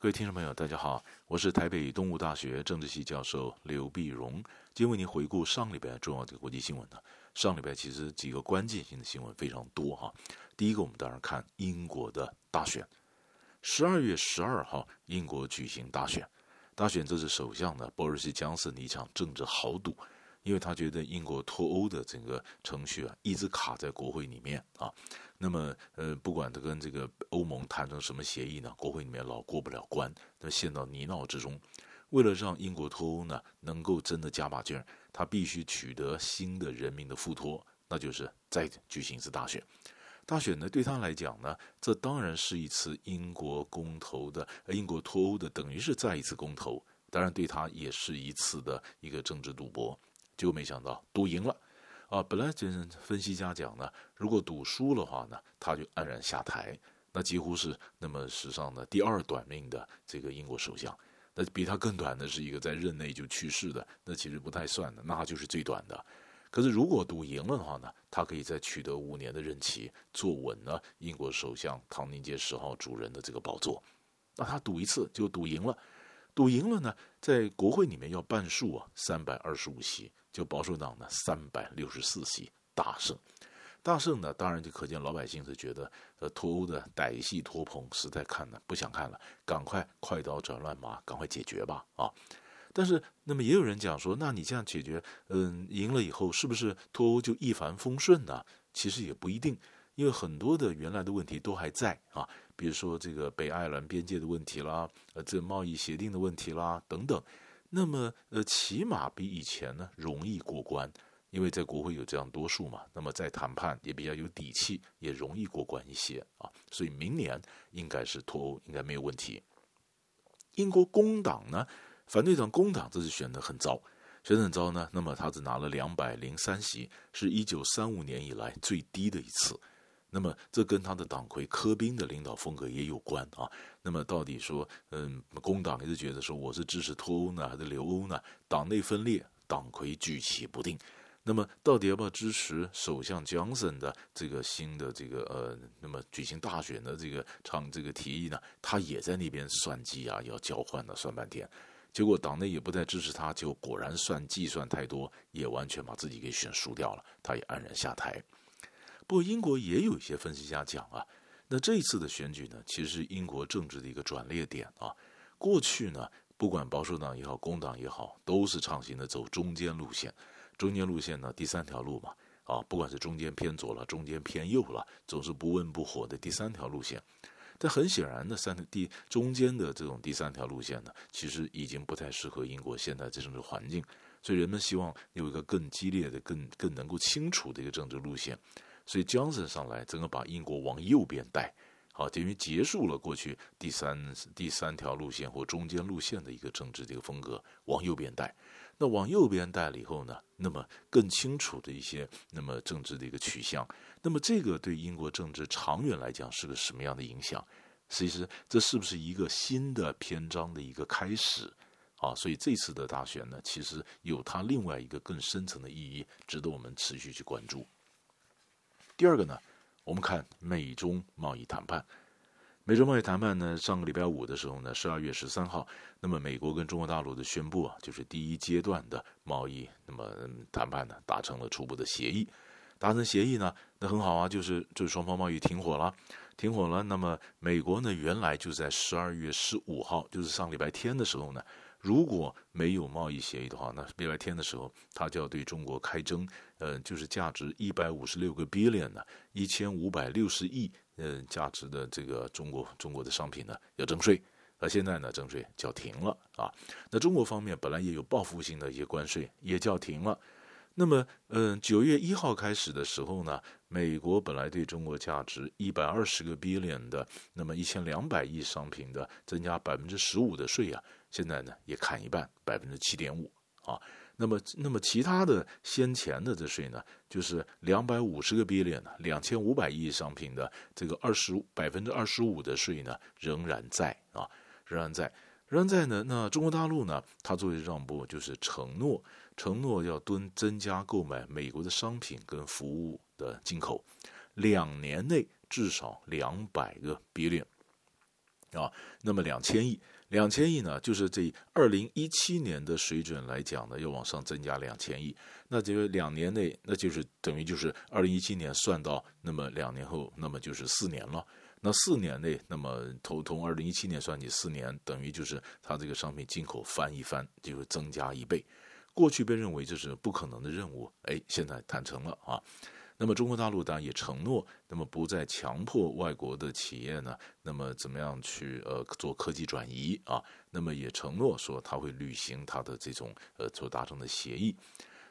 各位听众朋友，大家好，我是台北东吴大学政治系教授刘碧荣，今天为您回顾上礼拜重要的国际新闻呢。上礼拜其实几个关键性的新闻非常多哈。第一个，我们当然看英国的大选，十二月十二号，英国举行大选，大选这是首相呢，鲍瑞斯·强森的一场政治豪赌。因为他觉得英国脱欧的整个程序啊，一直卡在国会里面啊。那么，呃，不管他跟这个欧盟谈成什么协议呢，国会里面老过不了关，他陷到泥淖之中。为了让英国脱欧呢，能够真的加把劲儿，他必须取得新的人民的附托，那就是再举行一次大选。大选呢，对他来讲呢，这当然是一次英国公投的，英国脱欧的，等于是再一次公投。当然，对他也是一次的一个政治赌博。结果没想到赌赢了，啊，本来这分析家讲呢，如果赌输的话呢，他就黯然下台，那几乎是那么史上的第二短命的这个英国首相，那比他更短的是一个在任内就去世的，那其实不太算的，那就是最短的。可是如果赌赢了的话呢，他可以再取得五年的任期，坐稳了英国首相唐宁街十号主人的这个宝座。那他赌一次就赌赢了，赌赢了呢，在国会里面要半数啊，三百二十五席。就保守党呢，三百六十四席大胜，大胜呢，当然就可见老百姓是觉得，呃，脱欧的歹戏拖棚，实在看呢不想看了，赶快快刀斩乱麻，赶快解决吧啊！但是，那么也有人讲说，那你这样解决，嗯，赢了以后是不是脱欧就一帆风顺呢？其实也不一定，因为很多的原来的问题都还在啊，比如说这个北爱尔兰边界的问题啦，呃，这贸易协定的问题啦，等等。那么，呃，起码比以前呢容易过关，因为在国会有这样多数嘛。那么在谈判也比较有底气，也容易过关一些啊。所以明年应该是脱欧应该没有问题。英国工党呢，反对党工党这次选得很糟，选得很糟呢。那么他只拿了两百零三席，是一九三五年以来最低的一次。那么这跟他的党魁柯宾的领导风格也有关啊。那么到底说，嗯，工党一直觉得说我是支持脱欧呢，还是留欧呢？党内分裂，党魁举棋不定。那么到底要不要支持首相强森的这个新的这个呃，那么举行大选的这个唱这个提议呢？他也在那边算计啊，要交换呢，算半天。结果党内也不再支持他，就果然算计算太多，也完全把自己给选输掉了，他也黯然下台。不过，英国也有一些分析家讲啊，那这一次的选举呢，其实是英国政治的一个转捩点啊。过去呢，不管保守党也好，工党也好，都是畅行的走中间路线。中间路线呢，第三条路嘛，啊，不管是中间偏左了，中间偏右了，总是不温不火的第三条路线。但很显然的，三条第中间的这种第三条路线呢，其实已经不太适合英国现在这种的环境。所以人们希望有一个更激烈的、更更能够清楚的一个政治路线。所以强森上来，整个把英国往右边带，好，等于结束了过去第三第三条路线或中间路线的一个政治这个风格，往右边带。那往右边带了以后呢，那么更清楚的一些那么政治的一个取向，那么这个对英国政治长远来讲是个什么样的影响？其实这是不是一个新的篇章的一个开始？啊，所以这次的大选呢，其实有它另外一个更深层的意义，值得我们持续去关注。第二个呢，我们看美中贸易谈判。美中贸易谈判呢，上个礼拜五的时候呢，十二月十三号，那么美国跟中国大陆的宣布啊，就是第一阶段的贸易那么谈判呢，达成了初步的协议。达成协议呢，那很好啊，就是就是双方贸易停火了，停火了。那么美国呢，原来就在十二月十五号，就是上礼拜天的时候呢。如果没有贸易协议的话，那礼拜天的时候，他就要对中国开征，呃，就是价值一百五十六个 billion 的，一千五百六十亿，呃，价值的这个中国中国的商品呢，要征税。而现在呢，征税叫停了啊。那中国方面本来也有报复性的一些关税，也叫停了。那么，嗯、呃，九月一号开始的时候呢，美国本来对中国价值一百二十个 billion 的，那么一千两百亿商品的增加百分之十五的税啊。现在呢，也砍一半，百分之七点五啊。那么，那么其他的先前的这税呢，就是两百五十个 billion，两千五百亿商品的这个二十百分之二十五的税呢，仍然在啊，仍然在，仍然在呢。那中国大陆呢，它作为让步，就是承诺承诺要蹲增加购买美国的商品跟服务的进口，两年内至少两百个 billion。啊，那么两千亿，两千亿呢，就是这二零一七年的水准来讲呢，要往上增加两千亿，那这个两年内，那就是等于就是二零一七年算到，那么两年后，那么就是四年了。那四年内，那么从从二零一七年算起，四年等于就是它这个商品进口翻一番，就是增加一倍。过去被认为这是不可能的任务，哎，现在谈成了啊。那么中国大陆当然也承诺，那么不再强迫外国的企业呢，那么怎么样去呃做科技转移啊？那么也承诺说他会履行他的这种呃所达成的协议。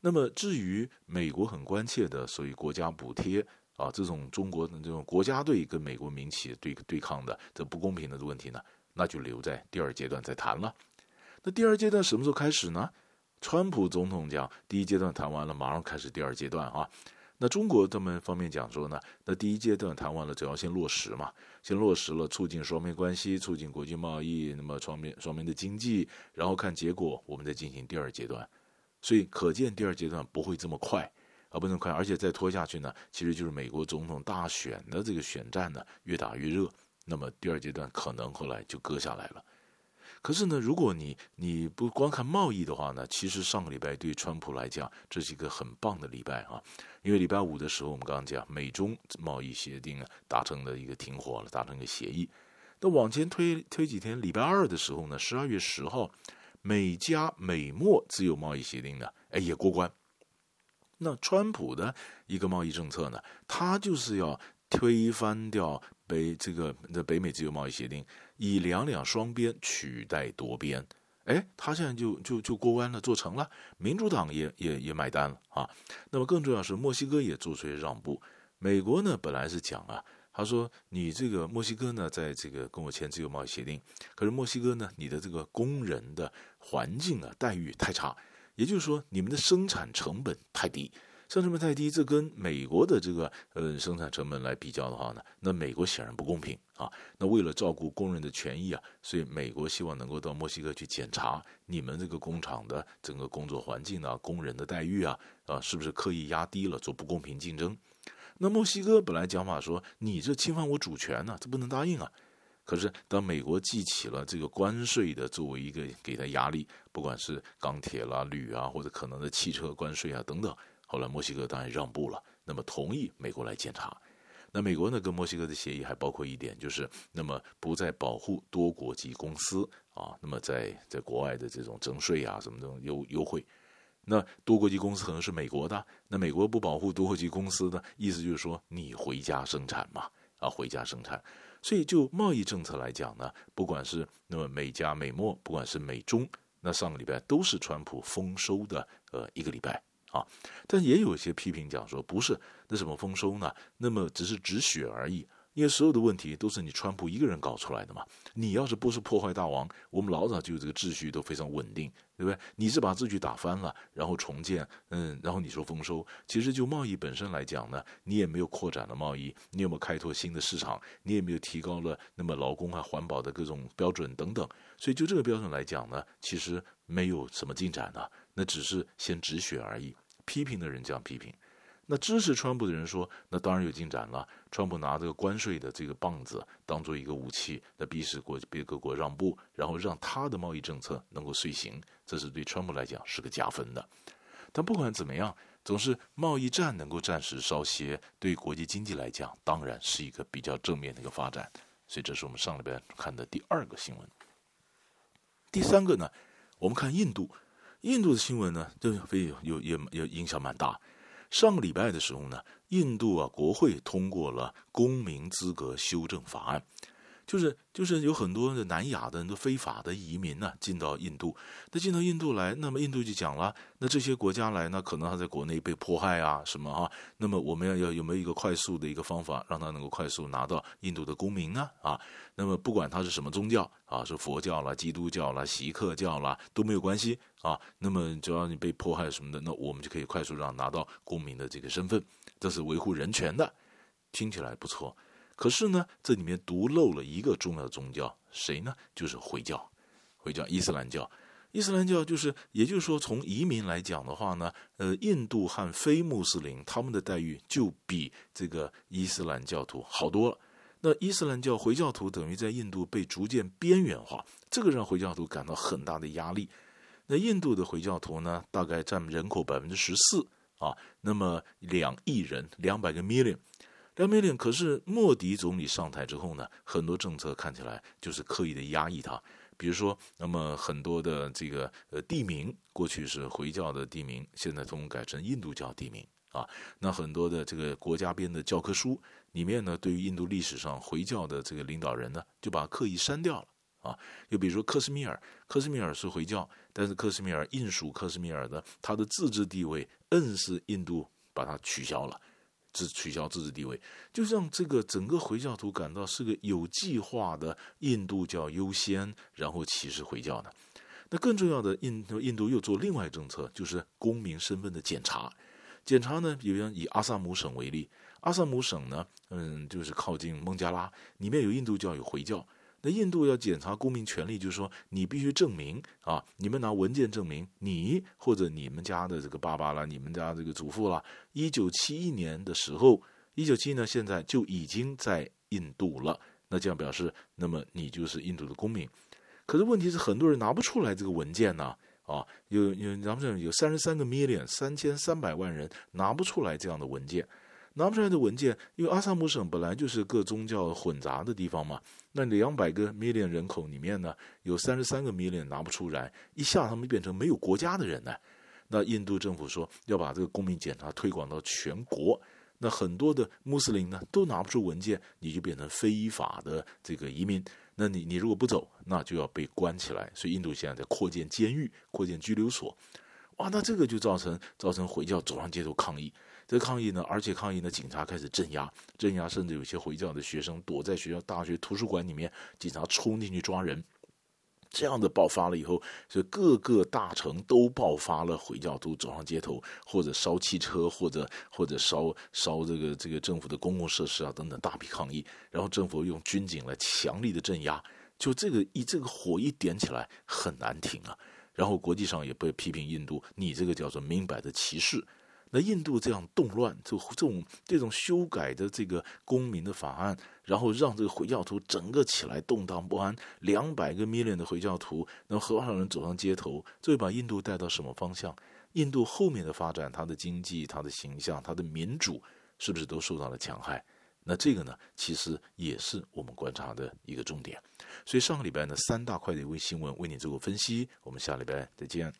那么至于美国很关切的所谓国家补贴。啊，这种中国的这种国家队跟美国民企对对抗的这不公平的问题呢，那就留在第二阶段再谈了。那第二阶段什么时候开始呢？川普总统讲，第一阶段谈完了，马上开始第二阶段啊。那中国他们方面讲说呢，那第一阶段谈完了，只要先落实嘛，先落实了，促进双边关系，促进国际贸易，那么双边双边的经济，然后看结果，我们再进行第二阶段。所以可见第二阶段不会这么快。啊，不能快，而且再拖下去呢，其实就是美国总统大选的这个选战呢越打越热，那么第二阶段可能后来就搁下来了。可是呢，如果你你不光看贸易的话呢，其实上个礼拜对川普来讲这是一个很棒的礼拜啊，因为礼拜五的时候我们刚刚讲美中贸易协定啊达成了一个停火了，达成一个协议。那往前推推几天，礼拜二的时候呢，十二月十号，美加美墨自由贸易协定呢，哎也过关。那川普的一个贸易政策呢，他就是要推翻掉北这个的北美自由贸易协定，以两两双边取代多边。哎，他现在就就就过弯了，做成了，民主党也也也买单了啊。那么更重要是墨西哥也做出了让步。美国呢本来是讲啊，他说你这个墨西哥呢在这个跟我签自由贸易协定，可是墨西哥呢你的这个工人的环境啊待遇太差。也就是说，你们的生产成本太低，生产成本太低，这跟美国的这个呃生产成本来比较的话呢，那美国显然不公平啊。那为了照顾工人的权益啊，所以美国希望能够到墨西哥去检查你们这个工厂的整个工作环境啊、工人的待遇啊，啊，是不是刻意压低了做不公平竞争？那墨西哥本来讲法说，你这侵犯我主权呢，这不能答应啊。可是，当美国记起了这个关税的作为一个给他压力，不管是钢铁啦、铝啊，或者可能的汽车关税啊等等，后来墨西哥当然让步了，那么同意美国来检查。那美国呢，跟墨西哥的协议还包括一点，就是那么不再保护多国籍公司啊，那么在在国外的这种征税啊什么这种优优惠。那多国际公司可能是美国的，那美国不保护多国际公司的意思就是说，你回家生产嘛，啊，回家生产。所以，就贸易政策来讲呢，不管是那么美加美墨，不管是美中，那上个礼拜都是川普丰收的呃一个礼拜啊。但也有一些批评讲说，不是那什么丰收呢？那么只是止血而已。因为所有的问题都是你川普一个人搞出来的嘛。你要是不是破坏大王，我们老早就有这个秩序都非常稳定，对不对？你是把秩序打翻了，然后重建，嗯，然后你说丰收，其实就贸易本身来讲呢，你也没有扩展了贸易，你有没有开拓新的市场？你也没有提高了那么劳工啊、环保的各种标准等等。所以就这个标准来讲呢，其实没有什么进展呢，那只是先止血而已。批评的人这样批评。那支持川普的人说，那当然有进展了。川普拿这个关税的这个棒子当做一个武器，那逼使国别各国让步，然后让他的贸易政策能够遂行，这是对川普来讲是个加分的。但不管怎么样，总是贸易战能够暂时稍歇，对国际经济来讲，当然是一个比较正面的一个发展。所以这是我们上礼拜看的第二个新闻。第三个呢，我们看印度，印度的新闻呢，就非有有也也影响蛮大。上个礼拜的时候呢，印度啊国会通过了公民资格修正法案。就是就是有很多的南亚的人都非法的移民呢、进到印度。那进到印度来，那么印度就讲了，那这些国家来呢，可能他在国内被迫害啊，什么啊？那么我们要要有没有一个快速的一个方法，让他能够快速拿到印度的公民呢？啊，那么不管他是什么宗教啊，是佛教啦、基督教啦、锡克教啦，都没有关系啊。那么只要你被迫害什么的，那我们就可以快速让拿到公民的这个身份，这是维护人权的，听起来不错。可是呢，这里面独漏了一个重要的宗教，谁呢？就是回教，回教伊斯兰教。伊斯兰教就是，也就是说，从移民来讲的话呢，呃，印度和非穆斯林他们的待遇就比这个伊斯兰教徒好多了。那伊斯兰教回教徒等于在印度被逐渐边缘化，这个让回教徒感到很大的压力。那印度的回教徒呢，大概占人口百分之十四啊，那么两亿人，两百个 million，两 million。可是莫迪总理上台之后呢，很多政策看起来就是刻意的压抑他。比如说，那么很多的这个呃地名，过去是回教的地名，现在通通改成印度教地名啊。那很多的这个国家编的教科书里面呢，对于印度历史上回教的这个领导人呢，就把刻意删掉了啊。又比如说克什米尔，克什米尔是回教，但是克什米尔印属克什米尔的，它的自治地位硬是印度把它取消了。自取消自治地位，就让这个整个回教徒感到是个有计划的印度教优先，然后歧视回教的。那更重要的，印印度又做另外政策，就是公民身份的检查。检查呢，比如以阿萨姆省为例，阿萨姆省呢，嗯，就是靠近孟加拉，里面有印度教，有回教。那印度要检查公民权利，就是说你必须证明啊，你们拿文件证明你或者你们家的这个爸爸啦，你们家这个祖父啦，一九七一年的时候，一九七一年现在就已经在印度了。那这样表示，那么你就是印度的公民。可是问题是，很多人拿不出来这个文件呢，啊，有有咱们有三十三个 million 三千三百万人拿不出来这样的文件。拿不出来的文件，因为阿萨姆省本来就是各宗教混杂的地方嘛。那两百个 million 人口里面呢，有三十三个 million 拿不出来，一下他们变成没有国家的人呢。那印度政府说要把这个公民检查推广到全国，那很多的穆斯林呢都拿不出文件，你就变成非法的这个移民。那你你如果不走，那就要被关起来。所以印度现在在扩建监狱、扩建拘留所。哇，那这个就造成造成回教走上街头抗议。这抗议呢，而且抗议呢，警察开始镇压，镇压，甚至有些回教的学生躲在学校大学图书馆里面，警察冲进去抓人。这样的爆发了以后，所以各个大城都爆发了回教徒走上街头，或者烧汽车，或者或者烧烧这个这个政府的公共设施啊等等，大批抗议。然后政府用军警来强力的镇压，就这个一这个火一点起来很难停啊。然后国际上也被批评印度，你这个叫做明摆的歧视。那印度这样动乱，就这种这种修改的这个公民的法案，然后让这个回教徒整个起来动荡不安，两百个 million 的回教徒，那么多少人走上街头，这会把印度带到什么方向？印度后面的发展，它的经济、它的形象、它的民主，是不是都受到了戕害？那这个呢，其实也是我们观察的一个重点。所以上个礼拜呢，三大块的一个新闻为你做过分析，我们下礼拜再见。